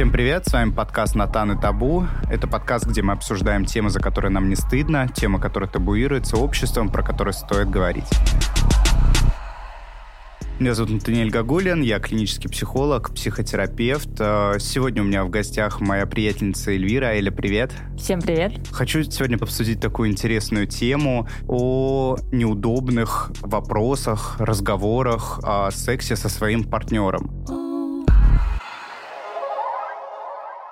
Всем привет, с вами подкаст «Натан и табу». Это подкаст, где мы обсуждаем темы, за которые нам не стыдно, темы, которые табуируются обществом, про которые стоит говорить. Меня зовут Натаниэль Гагулин, я клинический психолог, психотерапевт. Э, сегодня у меня в гостях моя приятельница Эльвира. Эля, привет. Всем привет. Хочу сегодня обсудить такую интересную тему о неудобных вопросах, разговорах о сексе со своим партнером.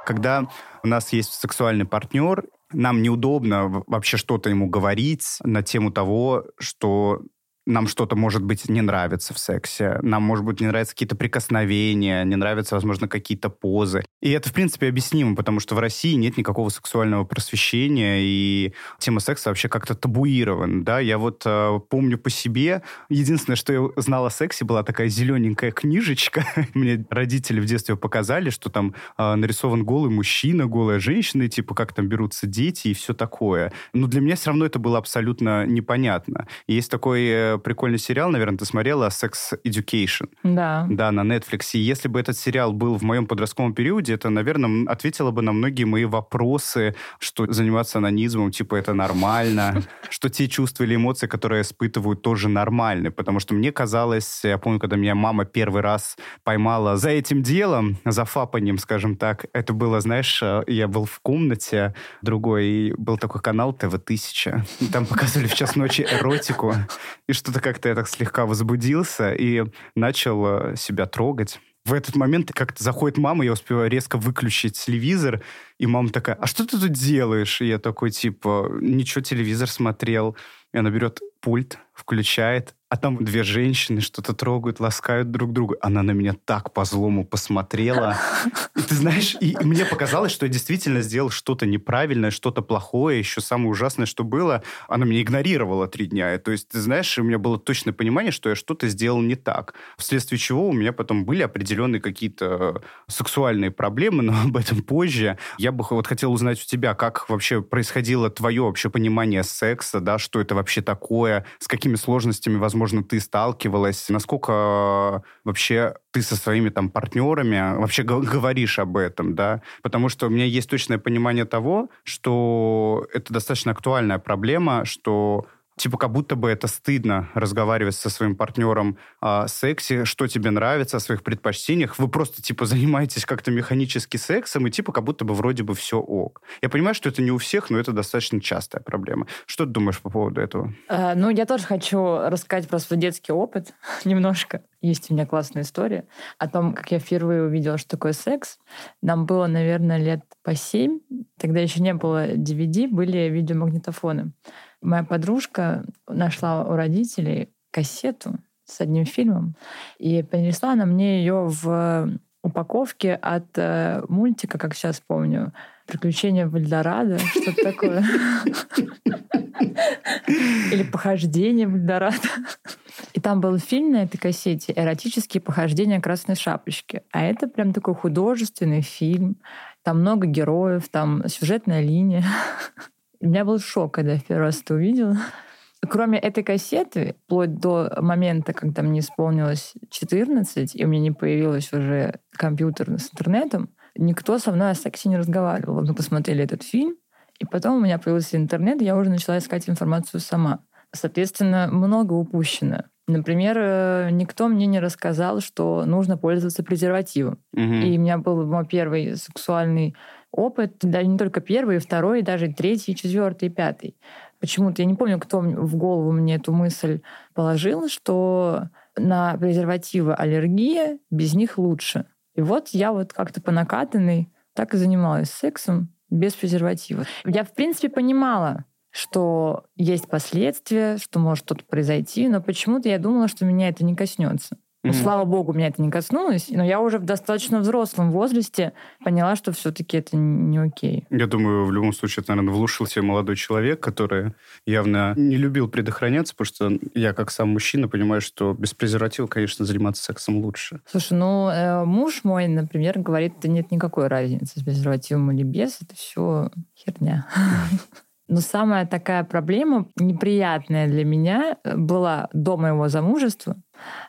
Когда у нас есть сексуальный партнер, нам неудобно вообще что-то ему говорить на тему того, что нам что-то, может быть, не нравится в сексе, нам, может быть, не нравятся какие-то прикосновения, не нравятся, возможно, какие-то позы. И это, в принципе, объяснимо, потому что в России нет никакого сексуального просвещения, и тема секса вообще как-то табуирована, да. Я вот э, помню по себе, единственное, что я знал о сексе, была такая зелененькая книжечка. Мне родители в детстве показали, что там э, нарисован голый мужчина, голая женщина, и типа как там берутся дети и все такое. Но для меня все равно это было абсолютно непонятно. Есть такой э, прикольный сериал, наверное, ты смотрела, Sex Education. Да. Да, на Netflix. И если бы этот сериал был в моем подростковом периоде, это, наверное, ответило бы на многие мои вопросы, что заниматься анонизмом, типа, это нормально, что те чувства или эмоции, которые испытывают, тоже нормальны. Потому что мне казалось, я помню, когда меня мама первый раз поймала за этим делом, за фапанием, скажем так, это было, знаешь, э, я был в комнате другой, и был такой канал ТВ-1000. Там показывали в час ночи эротику. И что что-то как-то я так слегка возбудился и начал э, себя трогать. В этот момент как-то заходит мама, я успеваю резко выключить телевизор, и мама такая, а что ты тут делаешь? И я такой, типа, ничего, телевизор смотрел. И она берет пульт, включает, а там две женщины что-то трогают, ласкают друг друга. Она на меня так по-злому посмотрела. И ты знаешь, и, мне показалось, что я действительно сделал что-то неправильное, что-то плохое. Еще самое ужасное, что было, она меня игнорировала три дня. И, то есть, ты знаешь, у меня было точное понимание, что я что-то сделал не так. Вследствие чего у меня потом были определенные какие-то сексуальные проблемы, но об этом позже. Я бы вот хотел узнать у тебя, как вообще происходило твое вообще понимание секса, да, что это вообще такое, с какими сложностями, возможно, возможно, ты сталкивалась, насколько вообще ты со своими там партнерами вообще говоришь об этом, да, потому что у меня есть точное понимание того, что это достаточно актуальная проблема, что типа как будто бы это стыдно разговаривать со своим партнером о сексе, что тебе нравится, о своих предпочтениях. Вы просто типа занимаетесь как-то механически сексом, и типа как будто бы вроде бы все ок. Я понимаю, что это не у всех, но это достаточно частая проблема. Что ты думаешь по поводу этого? А, ну, я тоже хочу рассказать про свой детский опыт немножко. Есть у меня классная история о том, как я впервые увидела, что такое секс. Нам было, наверное, лет по семь. Тогда еще не было DVD, были видеомагнитофоны. Моя подружка нашла у родителей кассету с одним фильмом, и принесла она мне ее в упаковке от э, мультика, как сейчас помню, «Приключения в Эльдорадо», что-то такое. Или «Похождение в Эльдорадо». И там был фильм на этой кассете «Эротические похождения Красной Шапочки». А это прям такой художественный фильм. Там много героев, там сюжетная линия. У меня был шок, когда я первый раз это увидела. Кроме этой кассеты, вплоть до момента, когда мне исполнилось 14, и у меня не появилось уже компьютер с интернетом, никто со мной о сексе не разговаривал. Мы посмотрели этот фильм, и потом у меня появился интернет, и я уже начала искать информацию сама. Соответственно, много упущено. Например, э, никто мне не рассказал, что нужно пользоваться презервативом. Угу. И у меня был мой первый сексуальный опыт, да не только первый, второй, даже третий, четвертый, пятый. Почему-то я не помню, кто в голову мне эту мысль положил, что на презервативы аллергия, без них лучше. И вот я вот как-то по накатанной так и занималась сексом без презерватива. Я, в принципе, понимала, что есть последствия, что может что-то произойти, но почему-то я думала, что меня это не коснется. Mm-hmm. слава богу, меня это не коснулось, но я уже в достаточно взрослом возрасте поняла, что все-таки это не окей. Я думаю, в любом случае, это, наверное, влушил себе молодой человек, который явно не любил предохраняться, потому что я, как сам мужчина, понимаю, что без презерватива, конечно, заниматься сексом лучше. Слушай, ну, э, муж мой, например, говорит, что нет никакой разницы с презервативом или без, это все херня. Но самая такая проблема неприятная для меня э, была до моего замужества.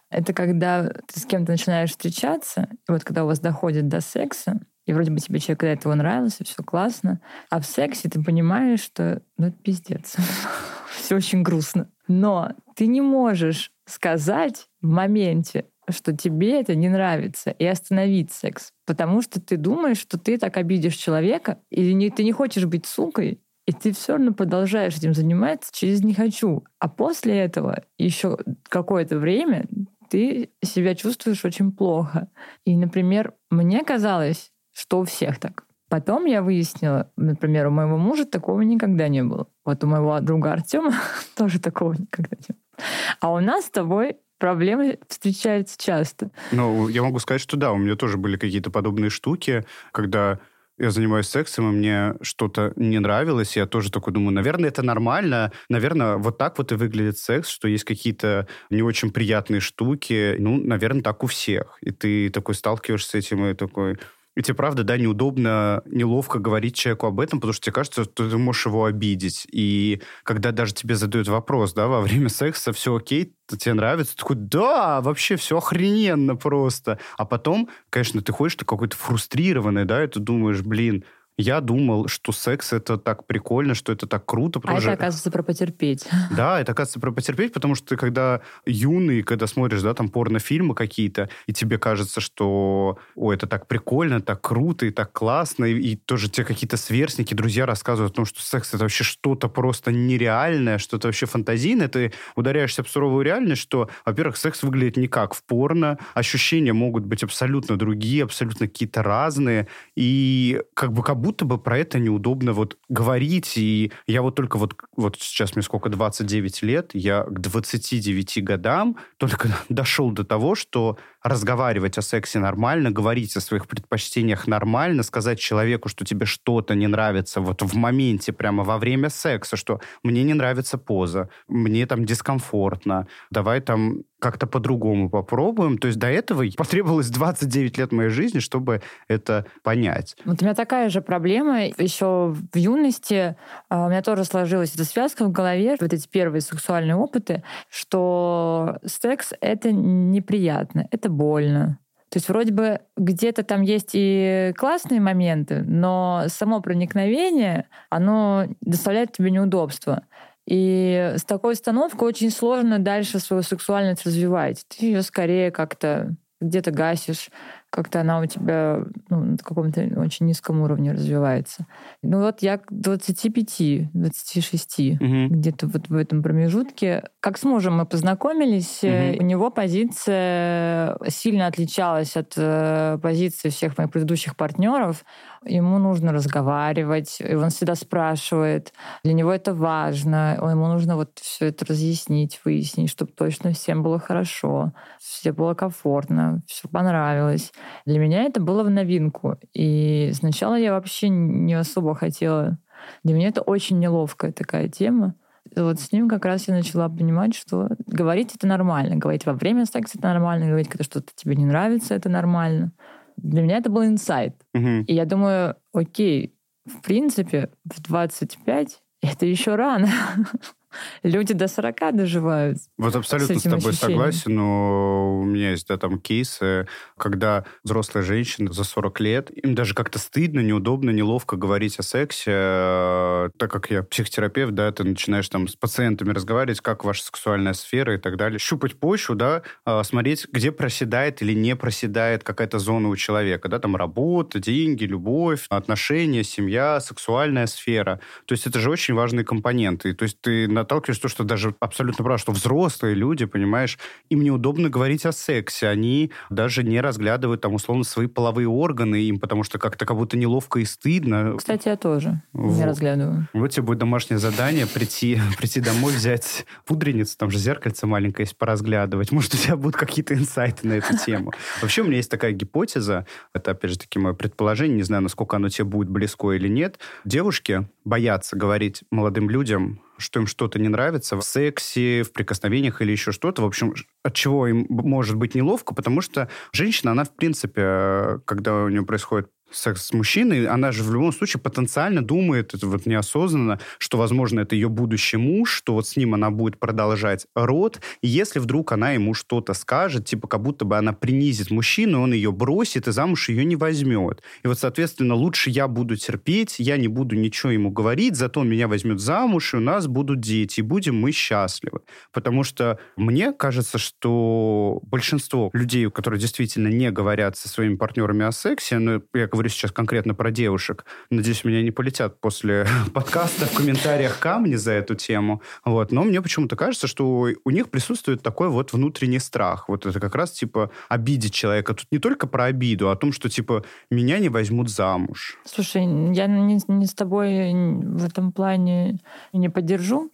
Это когда ты с кем-то начинаешь встречаться, вот когда у вас доходит до секса, и вроде бы тебе человек до этого нравился, все классно, а в сексе ты понимаешь, что ну это пиздец. все очень грустно. Но ты не можешь сказать в моменте, что тебе это не нравится, и остановить секс. Потому что ты думаешь, что ты так обидишь человека, или не, ты не хочешь быть сукой, и ты все равно продолжаешь этим заниматься через «не хочу». А после этого еще какое-то время ты себя чувствуешь очень плохо. И, например, мне казалось, что у всех так. Потом я выяснила, например, у моего мужа такого никогда не было. Вот у моего друга Артема тоже такого никогда не было. А у нас с тобой проблемы встречаются часто. Ну, я могу сказать, что да, у меня тоже были какие-то подобные штуки, когда я занимаюсь сексом, и мне что-то не нравилось, я тоже такой думаю, наверное, это нормально, наверное, вот так вот и выглядит секс, что есть какие-то не очень приятные штуки, ну, наверное, так у всех. И ты такой сталкиваешься с этим, и такой, и тебе, правда, да, неудобно, неловко говорить человеку об этом, потому что тебе кажется, что ты можешь его обидеть. И когда даже тебе задают вопрос, да, во время секса все окей, тебе нравится, ты такой, да, вообще все охрененно просто. А потом, конечно, ты ходишь, ты какой-то фрустрированный, да, и ты думаешь, блин, я думал, что секс это так прикольно, что это так круто. А это, оказывается, про потерпеть. Да, это, оказывается, про потерпеть, потому что ты, когда юный, когда смотришь, да, там, порнофильмы какие-то, и тебе кажется, что, ой, это так прикольно, так круто и так классно, и, и тоже тебе какие-то сверстники, друзья рассказывают о том, что секс это вообще что-то просто нереальное, что-то вообще фантазийное, ты ударяешься в суровую реальность, что, во-первых, секс выглядит не как в порно, ощущения могут быть абсолютно другие, абсолютно какие-то разные, и как бы как будто будто бы про это неудобно вот говорить. И я вот только вот, вот сейчас мне сколько, 29 лет, я к 29 годам только дошел до того, что разговаривать о сексе нормально, говорить о своих предпочтениях нормально, сказать человеку, что тебе что-то не нравится вот в моменте, прямо во время секса, что мне не нравится поза, мне там дискомфортно, давай там как-то по-другому попробуем. То есть до этого потребовалось 29 лет моей жизни, чтобы это понять. Вот у меня такая же проблема. Еще в юности а, у меня тоже сложилась эта связка в голове, вот эти первые сексуальные опыты, что секс — это неприятно, это больно. То есть вроде бы где-то там есть и классные моменты, но само проникновение, оно доставляет тебе неудобства. И с такой установкой очень сложно дальше свою сексуальность развивать. Ты ее скорее как-то где-то гасишь, как-то она у тебя ну, на каком-то очень низком уровне развивается. Ну вот я к 25, 26, угу. где-то вот в этом промежутке. Как с мужем мы познакомились, угу. у него позиция сильно отличалась от э, позиции всех моих предыдущих партнеров. Ему нужно разговаривать, и он всегда спрашивает. Для него это важно. Ему нужно вот все это разъяснить, выяснить, чтобы точно всем было хорошо, все было комфортно, все понравилось. Для меня это было в новинку. И сначала я вообще не особо хотела. Для меня это очень неловкая такая тема. Вот с ним как раз я начала понимать, что говорить это нормально. Говорить во время секса это нормально. Говорить, когда что-то тебе не нравится, это нормально. Для меня это был инсайт. Угу. И я думаю, окей, в принципе, в 25 это еще рано. люди до 40 доживают. Вот абсолютно с, с тобой ощущением. согласен, но у меня есть да, там кейсы, когда взрослая женщина за 40 лет, им даже как-то стыдно, неудобно, неловко говорить о сексе, э, так как я психотерапевт, да, ты начинаешь там с пациентами разговаривать, как ваша сексуальная сфера и так далее. Щупать почву, да, э, смотреть, где проседает или не проседает какая-то зона у человека, да, там работа, деньги, любовь, отношения, семья, сексуальная сфера. То есть это же очень важные компоненты. То есть ты наталкиваешься, то, что даже абсолютно прав, что взрослые люди, понимаешь, им неудобно говорить о сексе. Они даже не разглядывают там условно свои половые органы им, потому что как-то как будто неловко и стыдно. Кстати, я тоже вот. не разглядываю. Вот тебе будет домашнее задание прийти, прийти домой, взять пудреницу, там же зеркальце маленькое есть, поразглядывать. Может, у тебя будут какие-то инсайты на эту тему. Вообще, у меня есть такая гипотеза, это, опять же, таки мое предположение, не знаю, насколько оно тебе будет близко или нет. Девушки боятся говорить молодым людям что им что-то не нравится в сексе, в прикосновениях или еще что-то. В общем, от чего им может быть неловко, потому что женщина, она, в принципе, когда у нее происходит секс с мужчиной, она же в любом случае потенциально думает, это вот неосознанно, что, возможно, это ее будущий муж, что вот с ним она будет продолжать род. И если вдруг она ему что-то скажет, типа как будто бы она принизит мужчину, он ее бросит и замуж ее не возьмет. И вот, соответственно, лучше я буду терпеть, я не буду ничего ему говорить, зато меня возьмет замуж, и у нас будут дети, и будем мы счастливы. Потому что мне кажется, что большинство людей, которые действительно не говорят со своими партнерами о сексе, ну, я сейчас конкретно про девушек, надеюсь, меня не полетят после подкаста в комментариях камни за эту тему, вот, но мне почему-то кажется, что у них присутствует такой вот внутренний страх. Вот это как раз, типа, обидеть человека. Тут не только про обиду, а о том, что, типа, меня не возьмут замуж. Слушай, я не, не с тобой в этом плане не поддержу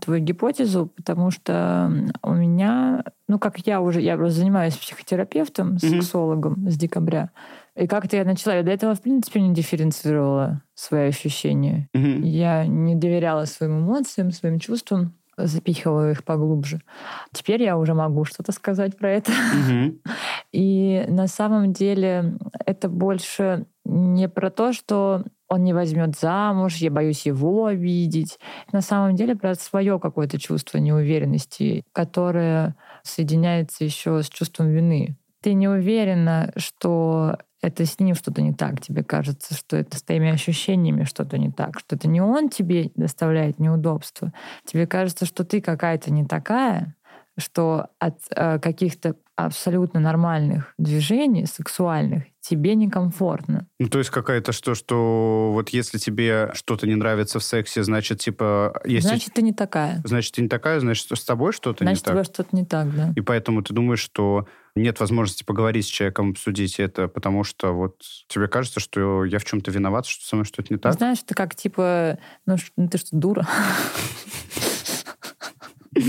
твою гипотезу, потому что у меня, ну, как я уже, я занимаюсь психотерапевтом, сексологом mm-hmm. с декабря, и как-то я начала, я до этого, в принципе, не дифференцировала свои ощущения. Mm-hmm. Я не доверяла своим эмоциям, своим чувствам запихиваю их поглубже. Теперь я уже могу что-то сказать про это. Mm-hmm. И на самом деле это больше не про то, что он не возьмет замуж, я боюсь его обидеть. На самом деле про свое какое-то чувство неуверенности, которое соединяется еще с чувством вины. Ты не уверена, что это с ним что-то не так. Тебе кажется, что это с твоими ощущениями что-то не так, что это не он тебе доставляет неудобства. Тебе кажется, что ты какая-то не такая, что от э, каких-то абсолютно нормальных движений сексуальных тебе некомфортно. Ну, то есть какая-то что, что вот если тебе что-то не нравится в сексе, значит, типа... Если... Значит, ты не такая. Значит, ты не такая, значит, с тобой что-то значит, не так. Значит, что-то не так, да. И поэтому ты думаешь, что нет возможности поговорить с человеком, обсудить это, потому что вот тебе кажется, что я в чем-то виноват, что со мной что-то не так? Знаешь, это как типа, ну, ну ты что, дура?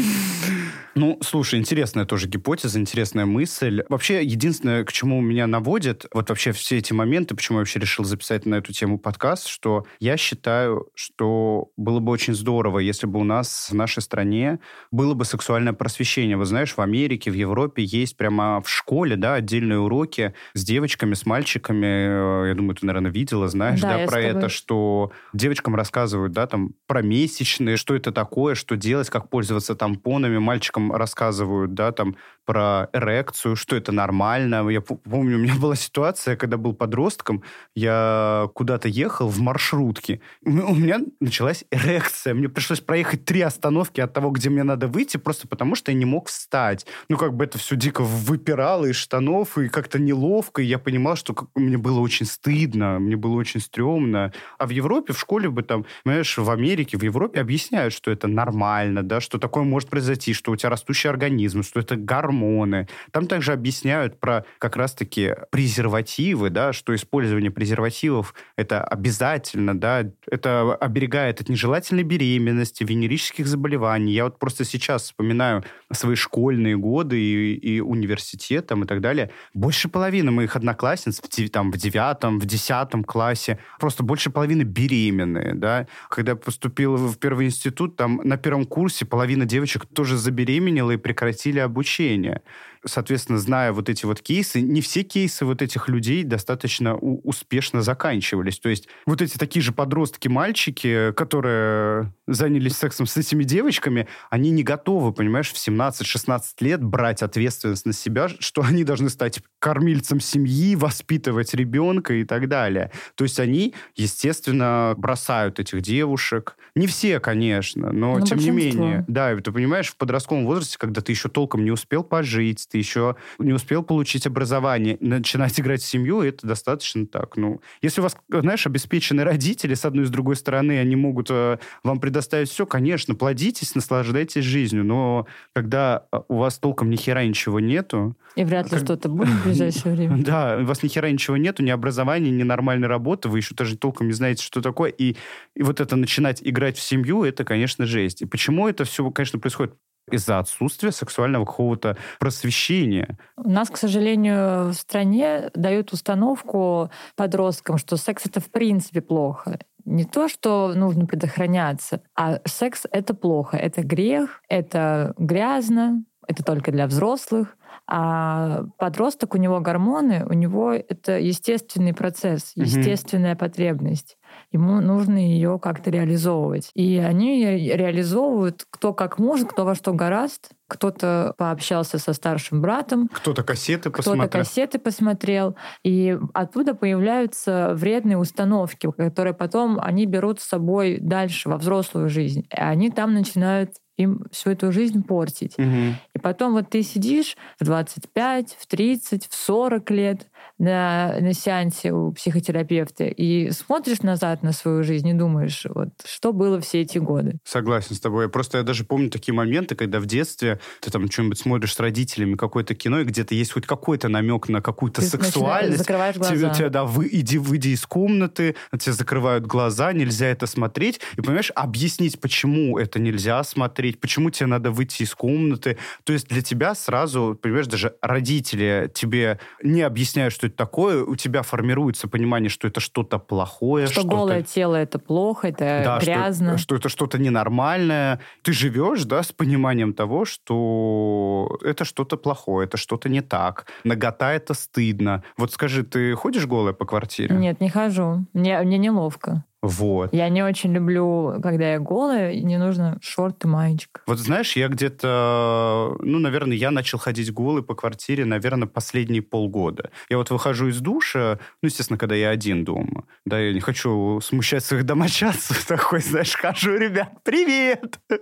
Ну, слушай, интересная тоже гипотеза, интересная мысль. Вообще, единственное, к чему меня наводит, вот вообще все эти моменты, почему я вообще решил записать на эту тему подкаст, что я считаю, что было бы очень здорово, если бы у нас в нашей стране было бы сексуальное просвещение. Вы знаешь, в Америке, в Европе есть прямо в школе, да, отдельные уроки с девочками, с мальчиками. Я думаю, ты, наверное, видела, знаешь, да, да про это, что девочкам рассказывают, да, там, про месячные, что это такое, что делать, как пользоваться тампонами, мальчикам рассказывают, да, там, про эрекцию, что это нормально. Я помню, у меня была ситуация, когда был подростком, я куда-то ехал в маршрутке, у меня началась эрекция. Мне пришлось проехать три остановки от того, где мне надо выйти, просто потому что я не мог встать. Ну, как бы это все дико выпирало из штанов, и как-то неловко, и я понимал, что мне было очень стыдно, мне было очень стрёмно. А в Европе, в школе бы там, понимаешь, в Америке, в Европе объясняют, что это нормально, да, что такое может произойти, что у тебя растущий организм, что это гормоны. Там также объясняют про как раз-таки презервативы, да, что использование презервативов это обязательно, да, это оберегает от нежелательной беременности, венерических заболеваний. Я вот просто сейчас вспоминаю свои школьные годы и, и университет там, и так далее. Больше половины моих одноклассниц в, там, в девятом, в десятом классе, просто больше половины беременные, да. Когда я поступил в первый институт, там на первом курсе половина девочек тоже забеременела, и прекратили обучение решение соответственно, зная вот эти вот кейсы, не все кейсы вот этих людей достаточно успешно заканчивались. То есть вот эти такие же подростки-мальчики, которые занялись сексом с этими девочками, они не готовы, понимаешь, в 17-16 лет брать ответственность на себя, что они должны стать кормильцем семьи, воспитывать ребенка и так далее. То есть они, естественно, бросают этих девушек. Не все, конечно, но, но тем большинство. не менее. Да, ты понимаешь, в подростковом возрасте, когда ты еще толком не успел пожить, ты еще не успел получить образование, начинать играть в семью, это достаточно так. Ну, если у вас, знаешь, обеспечены родители, с одной и с другой стороны, они могут э, вам предоставить все, конечно, плодитесь, наслаждайтесь жизнью, но когда э, у вас толком ни хера ничего нету... И вряд ли как... что-то будет в ближайшее время. Да, у вас ни хера ничего нету, ни образования, ни нормальной работы, вы еще даже толком не знаете, что такое, и, и вот это начинать играть в семью, это, конечно, жесть. И почему это все, конечно, происходит? Из-за отсутствия сексуального какого-то просвещения. У нас, к сожалению, в стране дают установку подросткам, что секс это в принципе плохо. Не то, что нужно предохраняться, а секс — это плохо, это грех, это грязно, это только для взрослых, а подросток, у него гормоны, у него это естественный процесс, естественная mm-hmm. потребность. Ему нужно ее как-то реализовывать. И они реализовывают кто как может, кто во что гораст. Кто-то пообщался со старшим братом. Кто-то кассеты посмотрел. Кто-то кассеты посмотрел. И оттуда появляются вредные установки, которые потом они берут с собой дальше во взрослую жизнь. И они там начинают им всю эту жизнь портить. Угу. И потом вот ты сидишь в 25, в 30, в 40 лет на, на сеансе у психотерапевта и смотришь назад на свою жизнь и думаешь, вот что было все эти годы. Согласен с тобой. Просто я даже помню такие моменты, когда в детстве ты там что-нибудь смотришь с родителями, какое-то кино, и где-то есть хоть какой-то намек на какую-то сексуальность. Закрываешь глаза. Тебе, тебе, да, вы, иди, выйди из комнаты, тебе закрывают глаза, нельзя это смотреть. И, понимаешь, объяснить, почему это нельзя смотреть, почему тебе надо выйти из комнаты. То есть для тебя сразу, понимаешь, даже родители тебе не объясняют, что это такое, у тебя формируется понимание, что это что-то плохое. Что, что голое тело это плохо, это да, грязно. Что, что это что-то ненормальное. Ты живешь, да, с пониманием того, что это что-то плохое, это что-то не так. Нагота это стыдно. Вот скажи, ты ходишь голая по квартире? Нет, не хожу. Мне, мне неловко. Вот. Я не очень люблю, когда я голая, и не нужно шорты, маечка. Вот знаешь, я где-то, ну, наверное, я начал ходить голый по квартире, наверное, последние полгода. Я вот выхожу из душа, ну, естественно, когда я один дома. Да, я не хочу смущать своих домочадцев. Такой, знаешь, хожу, ребят, привет!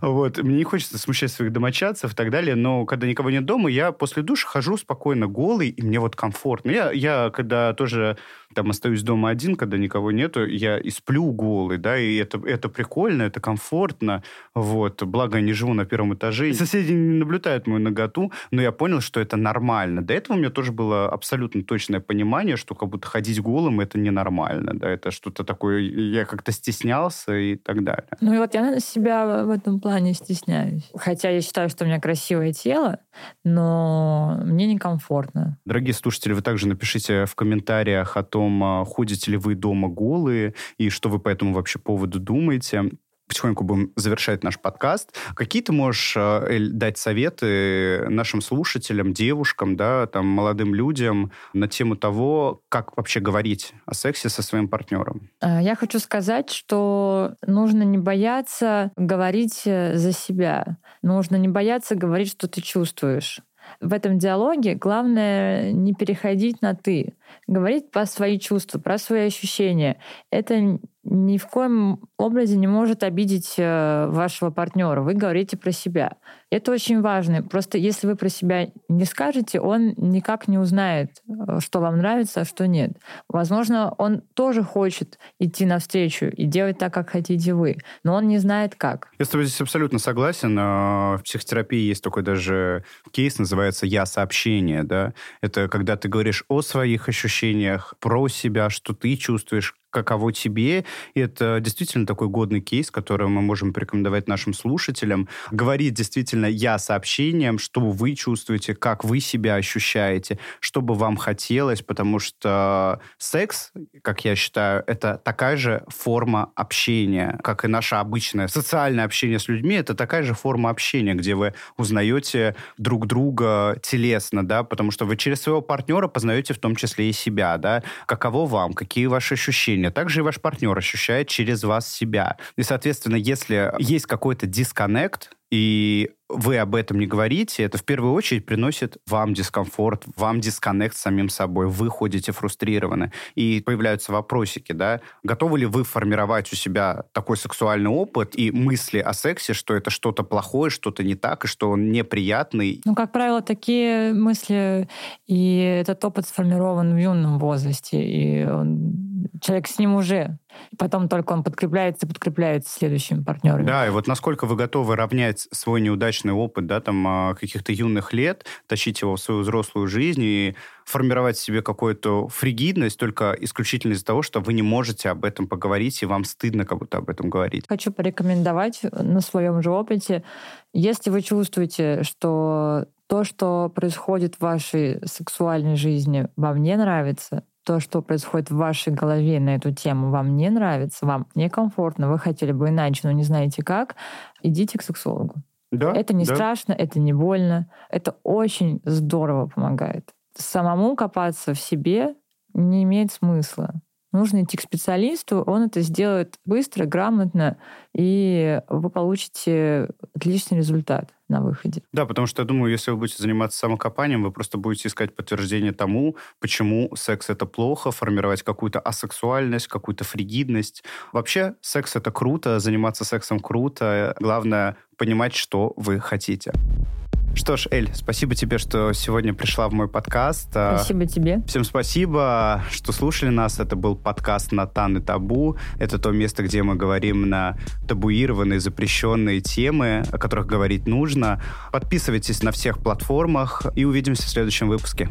Вот. Мне не хочется смущать своих домочадцев и так далее, но когда никого нет дома, я после душа хожу спокойно голый, и мне вот комфортно. Я, я когда тоже там остаюсь дома один, когда никого нету, я и сплю голый, да, и это, это прикольно, это комфортно, вот, благо я не живу на первом этаже. Соседи не наблюдают мою ноготу, но я понял, что это нормально. До этого у меня тоже было абсолютно точное понимание, что как будто ходить голым это ненормально, да, это что-то такое, я как-то стеснялся и так далее. Ну и вот я себя в этом плане стесняюсь. Хотя я считаю, что у меня красивое тело, но мне некомфортно. Дорогие слушатели, вы также напишите в комментариях о том, том, а, ходите ли вы дома голые и что вы по этому вообще поводу думаете потихоньку будем завершать наш подкаст. Какие ты можешь, а, Эль, дать советы нашим слушателям, девушкам, да, там, молодым людям на тему того, как вообще говорить о сексе со своим партнером? А, я хочу сказать, что нужно не бояться говорить э, за себя. Нужно не бояться говорить, что ты чувствуешь. В этом диалоге главное не переходить на «ты», говорить про свои чувства, про свои ощущения. Это ни в коем образе не может обидеть э, вашего партнера. Вы говорите про себя. Это очень важно. Просто если вы про себя не скажете, он никак не узнает, э, что вам нравится, а что нет. Возможно, он тоже хочет идти навстречу и делать так, как хотите вы, но он не знает как. Я с тобой здесь абсолютно согласен. В психотерапии есть такой даже кейс, называется «я-сообщение». Да? Это когда ты говоришь о своих ощущениях, про себя, что ты чувствуешь, каково тебе. И это действительно такой годный кейс, который мы можем порекомендовать нашим слушателям. Говорит действительно я сообщением, что вы чувствуете, как вы себя ощущаете, что бы вам хотелось, потому что секс, как я считаю, это такая же форма общения, как и наше обычное социальное общение с людьми, это такая же форма общения, где вы узнаете друг друга телесно, да, потому что вы через своего партнера познаете в том числе и себя, да, каково вам, какие ваши ощущения, ощущения. Также и ваш партнер ощущает через вас себя. И, соответственно, если есть какой-то дисконнект, и вы об этом не говорите, это в первую очередь приносит вам дискомфорт, вам дисконнект с самим собой. Вы ходите фрустрированно. И появляются вопросики, да? Готовы ли вы формировать у себя такой сексуальный опыт и мысли о сексе, что это что-то плохое, что-то не так, и что он неприятный? Ну, как правило, такие мысли и этот опыт сформирован в юном возрасте, и он, человек с ним уже. Потом только он подкрепляется подкрепляется следующими партнерами. Да, и вот насколько вы готовы равнять свой неудачный удачный опыт, да, там, а, каких-то юных лет, тащить его в свою взрослую жизнь и формировать в себе какую-то фригидность только исключительно из-за того, что вы не можете об этом поговорить, и вам стыдно как будто об этом говорить. Хочу порекомендовать на своем же опыте, если вы чувствуете, что то, что происходит в вашей сексуальной жизни, вам не нравится, то, что происходит в вашей голове на эту тему, вам не нравится, вам некомфортно, вы хотели бы иначе, но не знаете как, идите к сексологу. Да, это не да. страшно, это не больно. Это очень здорово помогает. Самому копаться в себе не имеет смысла. Нужно идти к специалисту, он это сделает быстро, грамотно, и вы получите отличный результат на выходе. Да, потому что я думаю, если вы будете заниматься самокопанием, вы просто будете искать подтверждение тому, почему секс это плохо, формировать какую-то асексуальность, какую-то фригидность. Вообще, секс это круто, заниматься сексом круто. Главное понимать, что вы хотите. Что ж, Эль, спасибо тебе, что сегодня пришла в мой подкаст. А, спасибо тебе. Всем спасибо, что слушали нас. Это был подкаст «Натан и табу». Это то место, где мы говорим на табуированные, запрещенные темы, о которых говорить нужно. Подписывайтесь на всех платформах и увидимся в следующем выпуске.